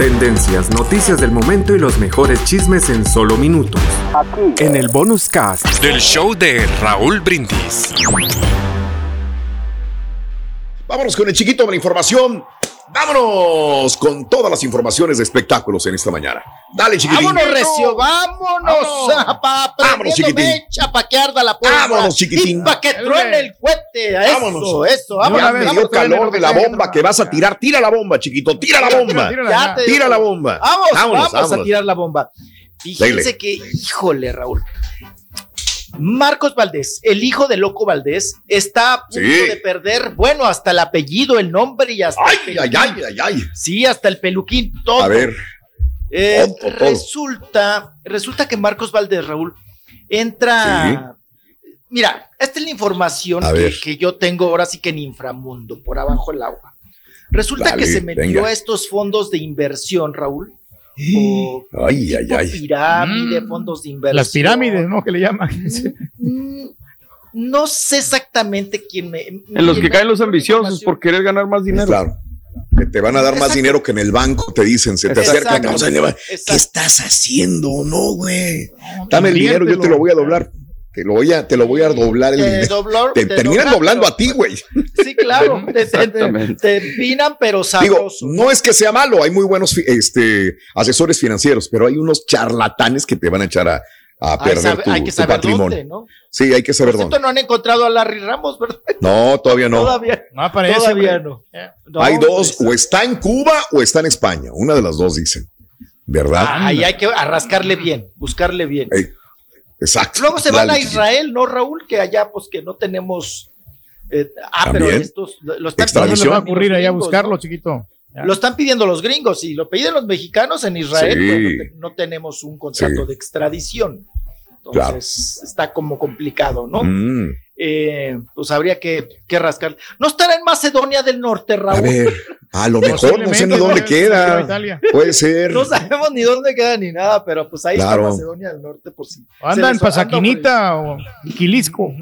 Tendencias, noticias del momento y los mejores chismes en solo minutos. Aquí. En el bonus cast del show de Raúl Brindis. Vámonos con el chiquito de la información. Vámonos con todas las informaciones de espectáculos en esta mañana. Dale, chiquitín. Vámonos, Recio, vámonos. Vámonos, vámonos chiquitín. Mecha pa' que arda la puerta. Vámonos, chiquitín. Y pa' que truene el cohete. Vámonos. Eso, eso. Vámonos. Ya me dio calor de la bomba que vas a tirar. Tira la bomba, chiquito. Tira la bomba. Ya te- Tira la bomba. Vamos, Vámonos, vamos a vámonos. tirar la bomba. Fíjense Dale. que, híjole, Raúl. Marcos Valdés, el hijo de Loco Valdés, está a punto Sí. de perder, bueno, hasta el apellido, el nombre y hasta Ay, el ay, peluquín. ay, ay, ay. Sí, hasta el peluquín, todo. A ver. Eh, todo, todo. Resulta, resulta que Marcos Valdés, Raúl, entra. Mira, esta es la información que, yo tengo ahora sí que en inframundo, por abajo del agua. Resulta Dale, que se metió venga. a estos fondos de inversión, Raúl. O Ay, ay, tipo ay. pirámide, Mm. fondos de inversión. Las pirámides, ¿no? Que le llaman. Mm, No sé exactamente quién me. En los que caen los ambiciosos por querer ganar más dinero. Claro. Que te van a dar más dinero que en el banco, te dicen. Se te acercan. ¿Qué estás haciendo? No, güey. Dame el dinero, yo te lo voy a doblar. Te lo voy a, te lo voy a doblar el Te dinero. dobló- Te te terminan doblan, doblando pero- a ti, güey. Sí, claro. Te, te, te empinan, pero Digo, sabroso. no es que sea malo, hay muy buenos este, asesores financieros, pero hay unos charlatanes que te van a echar a, a Hay, perder sabe- tu, hay que tu saber patrimonio. dónde, ¿no? Sí, hay que saber Por dónde. cierto, no han encontrado a Larry Ramos, ¿verdad? No, todavía no. Todavía, No aparece. todavía hombre. no. No, hay dos, o está en Cuba o está en España. Una de las dos dicen. ¿Verdad? Ahí hay que arrascarle bien, buscarle bien. Ey, exacto. Luego se van Dale, a. Israel, ¿no, Raúl? Que allá, pues que no tenemos. eh, ah, pero También. estos lo, lo están Extradición. ¿Dónde pidiendo le va a los ocurrir allá a buscarlo, chiquito? Ya. Lo están pidiendo los gringos y lo piden los mexicanos en Israel. Sí. no tenemos un contrato Sí. de extradición. Entonces está como complicado, ¿no? Mm, Eh, pues habría que, que rascar. No estará en Macedonia del Norte, Raúl. a ver, a lo mejor no sé ni dónde queda. Puede ser. No sabemos ni dónde queda ni nada, pero pues ahí Claro. está Macedonia del Norte, por si. Anda se en anda Pasaquinita o Quilisco.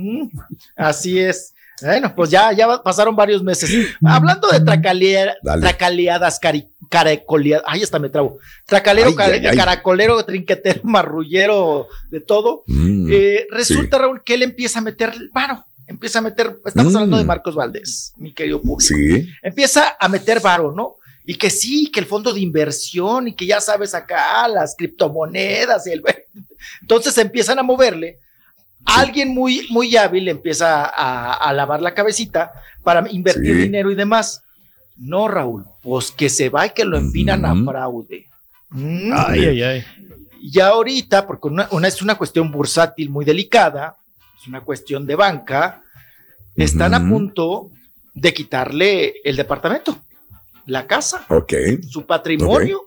Así es. Bueno, pues ya, ya pasaron varios meses. Hablando de tracalea- tracaleadas, cari, caracoleadas, ay, hasta me trabo. Tracalero, Ay, care- ay, ay. caracolero, trinquetero, marrullero, de todo. Mm, Eh, resulta, Raúl, que él empieza a meter el varo. Empieza a meter, estamos Mm. hablando de Marcos Valdés, mi querido público. sí. Empieza a meter varo, ¿no? Y que sí, que el fondo de inversión y que ya sabes acá las criptomonedas y el... Entonces empiezan a moverle. Alguien muy, muy hábil empieza a, a lavar la cabecita para invertir Sí. dinero y demás. No, Raúl, pues que se va y que lo empinan a fraude. Mm. Ay, ay, ay. Y ahorita, porque una, una- es una cuestión bursátil muy delicada, es una cuestión de banca, están a punto de quitarle el departamento, la casa, Ok. su patrimonio,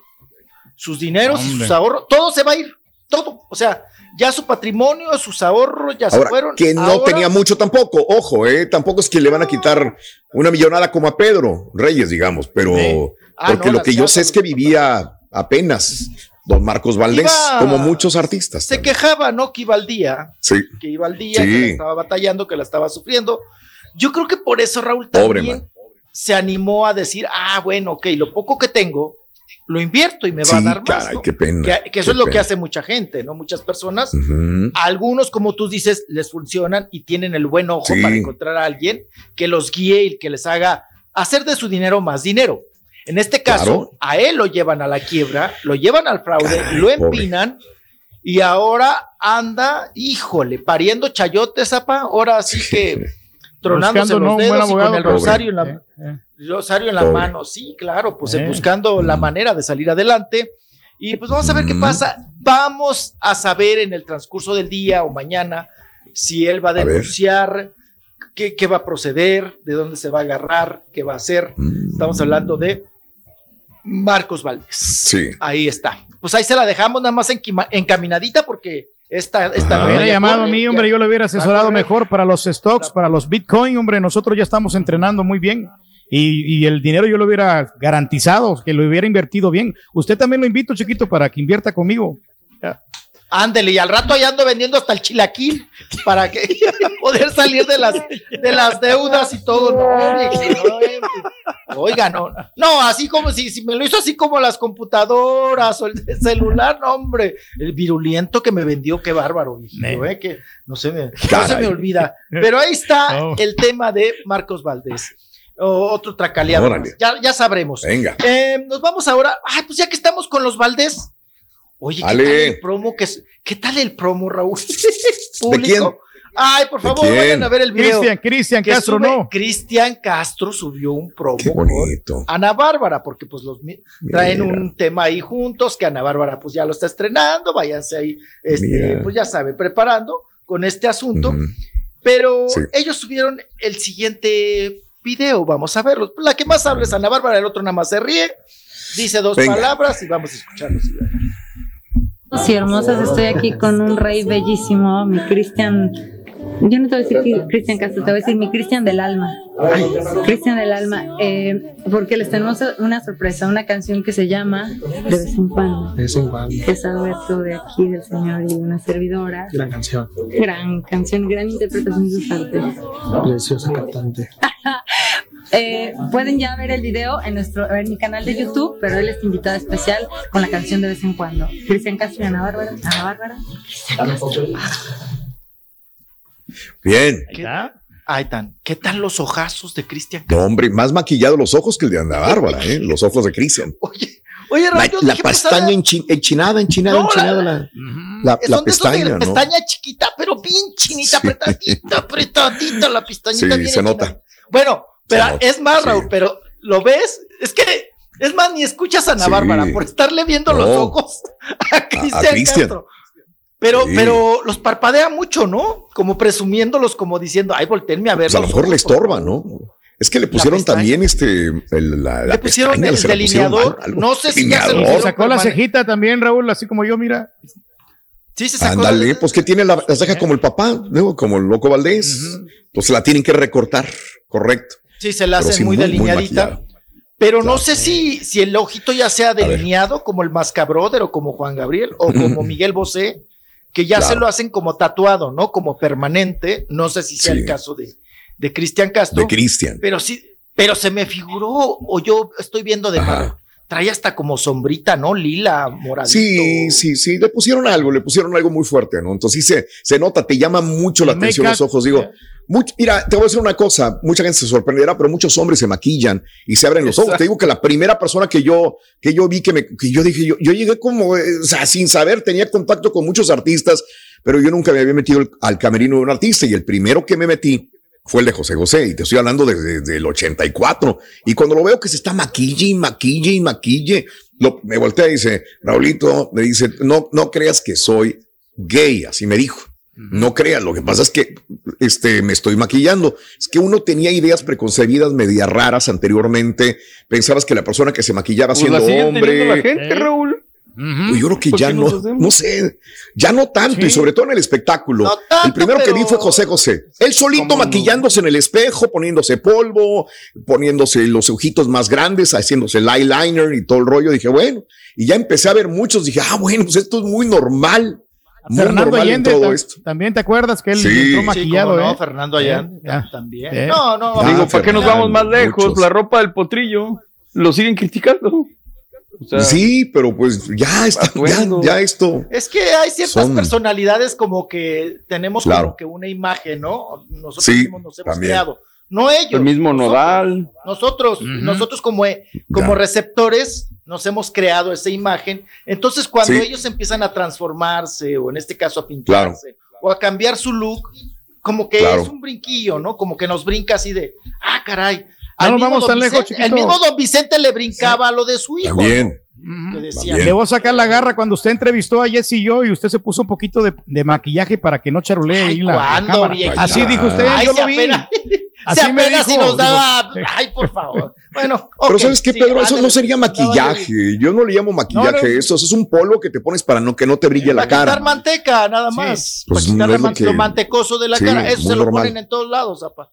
sus dineros y Hombre. sus ahorros, todo se va a ir, todo. O sea, ya su patrimonio, sus ahorros ya se fueron. que no Ahora- tenía mucho tampoco, ojo, eh, tampoco es que le van a quitar una millonada como a Pedro Reyes, digamos, pero Sí. Ah, porque no, lo que yo sé es que vivía apenas don Marcos Valdés, Iba- como muchos artistas. Se también. quejaba, ¿no? Que iba al día, Sí, que iba al día, Sí. que la estaba batallando, que la estaba sufriendo. Yo creo que por eso Raúl Pobre también man. se animó a decir, ah, bueno, ok, lo poco que tengo, lo invierto y me va a dar más. caray, ¿no? qué pena. Que, que eso qué es lo que hace mucha gente, ¿no? Muchas personas. Algunos, como tú dices, les funcionan y tienen el buen ojo para encontrar a alguien que los guíe y que les haga hacer de su dinero más dinero. En este caso, Claro. a él lo llevan a la quiebra, lo llevan al fraude, Caray, lo pobre. empinan y ahora anda, híjole, pariendo chayotes, apa, ahora sí que tronándose Buscando, los dedos y con el pobre. rosario en la, Eh, eh. rosario en la Pobre. mano, sí, claro, pues Eh. buscando la Mm. manera de salir adelante. Y pues vamos a ver qué Mm. pasa. Vamos a saber en el transcurso del día o mañana si él va a denunciar, qué, qué va a proceder, de dónde se va a agarrar, qué va a hacer. Mm. Estamos hablando de Marcos Valdés. Sí. Ahí está. Pues ahí se la dejamos nada más encaminadita porque esta, esta nota Hubiera llamado a mí, ya- hombre, yo lo hubiera asesorado mejor para los stocks, para los Bitcoin, hombre. Nosotros ya estamos entrenando muy bien. Y, y el dinero yo lo hubiera garantizado, que lo hubiera invertido bien. Usted también lo invito, chiquito, para que invierta conmigo. Ya. Ándele, y al rato ya ando vendiendo hasta el chilaquil para que poder salir de las, de las deudas y todo. No, oiga, no, no, así como si, si me lo hizo así como las computadoras o el celular, no, hombre, el viruliento que me vendió, qué bárbaro, eh, que no se me, no se me olvida. Pero ahí está el tema de Marcos Valdés. otro tracaleado. Ya, ya sabremos. Venga. Eh, nos vamos ahora. Ay, pues ya que estamos con los Valdés, Oye, ¿qué tal el promo? ¿Qué, ¿Qué, tal el promo, Raúl? ¿De quién? Ay, por favor, vayan a ver el video. Cristian, Cristian Castro, no. Cristian Castro subió un promo Qué bonito. Ana Bárbara, porque pues los traen un tema ahí juntos, que Ana Bárbara pues ya lo está estrenando, váyanse ahí, este, pues ya saben, preparando con este asunto. Pero ellos subieron el siguiente video, vamos a verlo. La que más habla es Ana Bárbara, el otro nada más se ríe, dice dos palabras y vamos a escucharlos. Sí, hermosas, estoy aquí con un rey bellísimo, mi Cristian. Yo no te voy a decir Cristian Castro, te voy a decir mi Cristian del alma. Cristian del alma, eh, porque les tenemos una sorpresa, una canción que se llama De vez en cuando. De vez en cuando. Que es Alberto de aquí, del Señor y una servidora. Gran canción. Gran canción, gran interpretación de sus artes. Preciosa cantante. Eh, pueden ya ver el video en nuestro en mi canal de YouTube, pero él es invitado especial con la canción de vez en cuando. Cristian Castro y Ana Bárbara. Ana Bárbara. Bien. ¿Qué, Ay, tan, ¿qué tal los ojazos de Cristian? No, hombre, más maquillados los ojos que el de Ana Bárbara, ¿eh? Los ojos de Cristian. Oye, oye, La, pestaña enchinada, enchinada, enchinada, la, la, la pestaña, ¿no? pestaña chiquita, pero bien chinita, apretadita, apretadita, la pestañita. Sí, se nota. Bueno, pero es más, Raúl, pero lo ves, es que es más, ni escuchas a Ana Bárbara por estarle viendo los ojos a Cristian Castro. Pero, pero los parpadea mucho, ¿no? Como presumiéndolos, como diciendo, ay, volteenme a ver. Pues a lo mejor le estorba, ¿no? Es que le pusieron también este. El, la, le pusieron el delineador. no sé si ya se sacó la cejita también, Raúl, así como yo, mira. Sí, se sacó. Ándale, pues que tiene la, ceja como el papá, ¿no? como el loco Valdés. Pues la tienen que recortar, correcto. Sí, se la hace muy, delineadita. pero no sé si, si el ojito ya sea delineado como el Mascabroder o como Juan Gabriel o como Miguel Bosé, que ya se lo hacen como tatuado, ¿no? Como permanente. No sé si sea el caso de, de Cristian Castro. De Cristian. Pero sí, pero se me figuró, o yo estoy viendo de trae hasta como sombrita, ¿no? Lila, moradito. Sí, sí, sí, le pusieron algo, le pusieron algo muy fuerte, ¿no? Entonces sí se, se nota, te llama mucho la atención los ojos. Digo, mira, te voy a decir una cosa, mucha gente se sorprenderá, pero muchos hombres se maquillan y se abren los ojos. Te digo que la primera persona que yo, que yo vi, que, me, que yo dije, yo, yo llegué como, eh, o sea, sin saber, tenía contacto con muchos artistas, pero yo nunca me había metido al camerino de un artista y el primero que me metí fue el de José José, y te estoy hablando desde, el 84. Y cuando lo veo que se está maquille y maquille y maquille, lo, me voltea y dice, Raulito, me dice, no, no creas que soy gay, así me dijo. No creas, lo que pasa es que este, me estoy maquillando. Es que uno tenía ideas preconcebidas media raras anteriormente. Pensabas que la persona que se maquillaba pues siendo hombre. La gente, Raúl. Pues yo creo que ya no, no sé, ya no tanto, y sobre todo en el espectáculo. el primero que vi fue José José. Él solito maquillándose en el espejo, poniéndose polvo, poniéndose los ojitos más grandes, haciéndose el eyeliner y todo el rollo. Dije, bueno, y ya empecé a ver muchos. Dije, ah, bueno, pues esto es muy normal. Fernando Allende, también te acuerdas que él entró maquillado, no, ¿eh? Fernando Allende también. No, no, Digo, ¿para qué nos vamos más lejos? La ropa del potrillo lo siguen criticando sí, pero pues ya está, ya, esto. Es que hay ciertas personalidades como que tenemos como que una imagen, ¿no? Nosotros mismos nos hemos creado. No ellos. El mismo nodal. Nosotros, nosotros como, como receptores nos hemos creado esa imagen. Entonces, cuando ellos empiezan a transformarse, o en este caso a pintarse, o a cambiar su look, como que es un brinquillo, ¿no? Como que nos brinca así de, ah, caray, no vamos tan lejos, El mismo don Vicente le brincaba lo de su hijo. También. Le voy a sacar la garra cuando usted entrevistó a Jesse y yo y usted se puso un poquito de, maquillaje para que no charulee ahí la, cámara. Así dijo usted, yo lo vi. Así me dijo, nos daba, ay, por favor. Bueno, pero sabes qué, Pedro, eso no sería maquillaje. Yo no le llamo maquillaje, eso, es un polvo que te pones para no que no te brille la cara. Para manteca, nada más. Pues para quitar lo, mantecoso de la cara. Eso se lo ponen en todos lados, apa.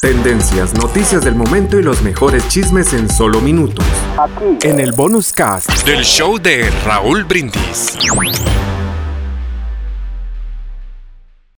Tendencias, noticias del momento y los mejores chismes en solo minutos. Aquí. En el bonus cast del show de Raúl Brindis.